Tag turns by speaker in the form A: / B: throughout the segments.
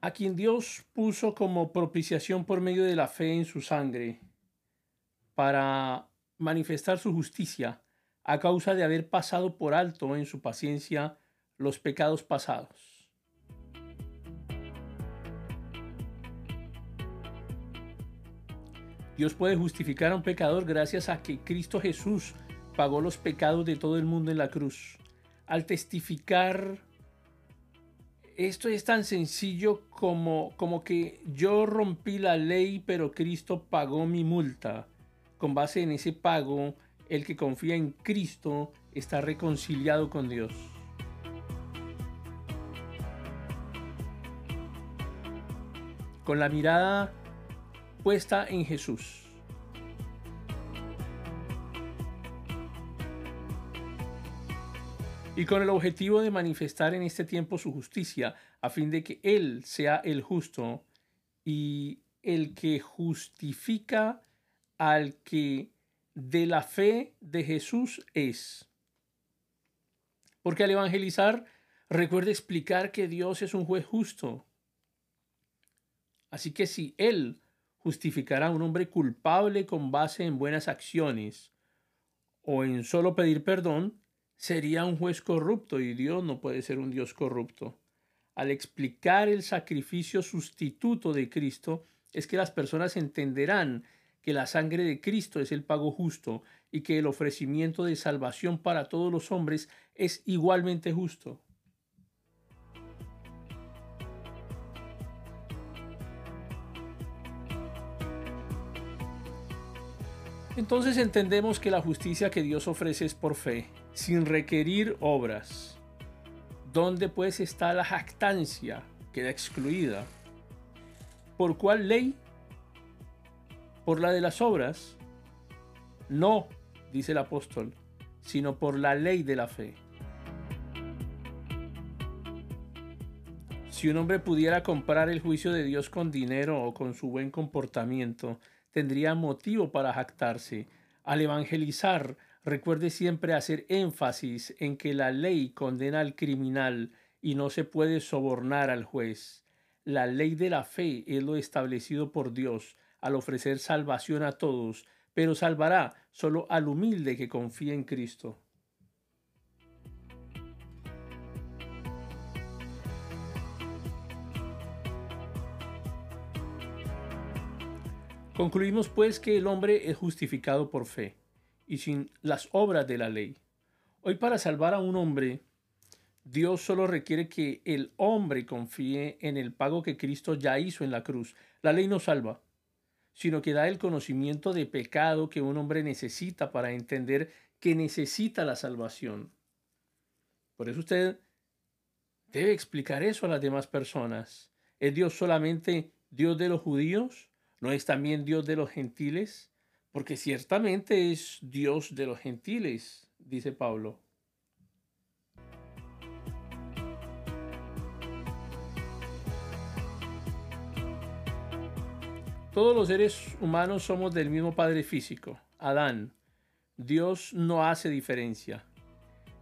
A: a quien Dios puso como propiciación por medio de la fe en su sangre, para manifestar su justicia a causa de haber pasado por alto en su paciencia los pecados pasados. Dios puede justificar a un pecador gracias a que Cristo Jesús pagó los pecados de todo el mundo en la cruz. Al testificar, esto es tan sencillo como, como que yo rompí la ley, pero Cristo pagó mi multa. Con base en ese pago, el que confía en Cristo está reconciliado con Dios. Con la mirada puesta en Jesús. Y con el objetivo de manifestar en este tiempo su justicia, a fin de que Él sea el justo y el que justifica al que de la fe de Jesús es. Porque al evangelizar, recuerde explicar que Dios es un juez justo. Así que si Él justificará a un hombre culpable con base en buenas acciones o en solo pedir perdón, sería un juez corrupto y Dios no puede ser un Dios corrupto. Al explicar el sacrificio sustituto de Cristo, es que las personas entenderán que la sangre de Cristo es el pago justo y que el ofrecimiento de salvación para todos los hombres es igualmente justo. Entonces entendemos que la justicia que Dios ofrece es por fe, sin requerir obras. ¿Dónde pues está la jactancia? Queda excluida. ¿Por cuál ley? ¿Por la de las obras? No, dice el apóstol, sino por la ley de la fe. Si un hombre pudiera comprar el juicio de Dios con dinero o con su buen comportamiento, tendría motivo para jactarse. Al evangelizar, recuerde siempre hacer énfasis en que la ley condena al criminal y no se puede sobornar al juez. La ley de la fe es lo establecido por Dios al ofrecer salvación a todos, pero salvará solo al humilde que confía en Cristo. Concluimos pues que el hombre es justificado por fe y sin las obras de la ley. Hoy para salvar a un hombre, Dios solo requiere que el hombre confíe en el pago que Cristo ya hizo en la cruz. La ley no salva, sino que da el conocimiento de pecado que un hombre necesita para entender que necesita la salvación. Por eso usted debe explicar eso a las demás personas. ¿Es Dios solamente Dios de los judíos? ¿No es también Dios de los gentiles? Porque ciertamente es Dios de los gentiles, dice Pablo. Todos los seres humanos somos del mismo Padre físico, Adán. Dios no hace diferencia.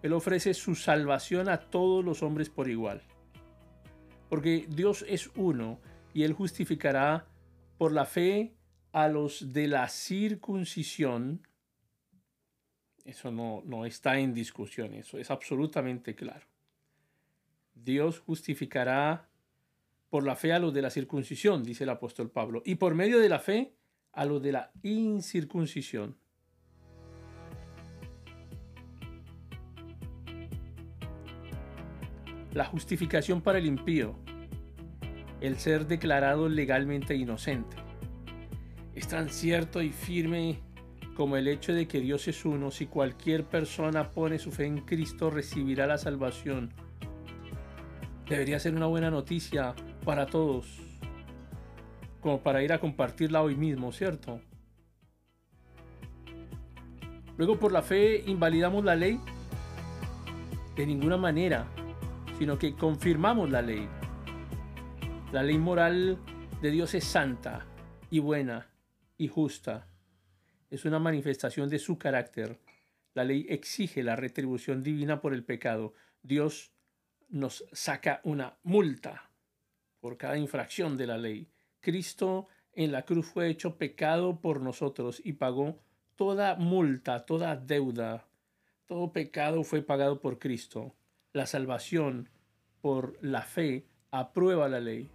A: Él ofrece su salvación a todos los hombres por igual. Porque Dios es uno y Él justificará por la fe a los de la circuncisión, eso no, no está en discusión, eso es absolutamente claro. Dios justificará por la fe a los de la circuncisión, dice el apóstol Pablo, y por medio de la fe a los de la incircuncisión. La justificación para el impío el ser declarado legalmente inocente. Tan cierto y firme como el hecho de que Dios es uno, si cualquier persona pone su fe en Cristo recibirá la salvación. Debería ser una buena noticia para todos, como para ir a compartirla hoy mismo, ¿cierto? Luego por la fe invalidamos la ley. De ninguna manera, sino que confirmamos la ley. La ley moral de Dios es santa y buena y justa. Es una manifestación de su carácter. La ley exige la retribución divina por el pecado. Dios nos saca una multa por cada infracción de la ley. Cristo en la cruz fue hecho pecado por nosotros y pagó toda multa, toda deuda, todo pecado fue pagado por Cristo. La salvación por la fe aprueba la ley.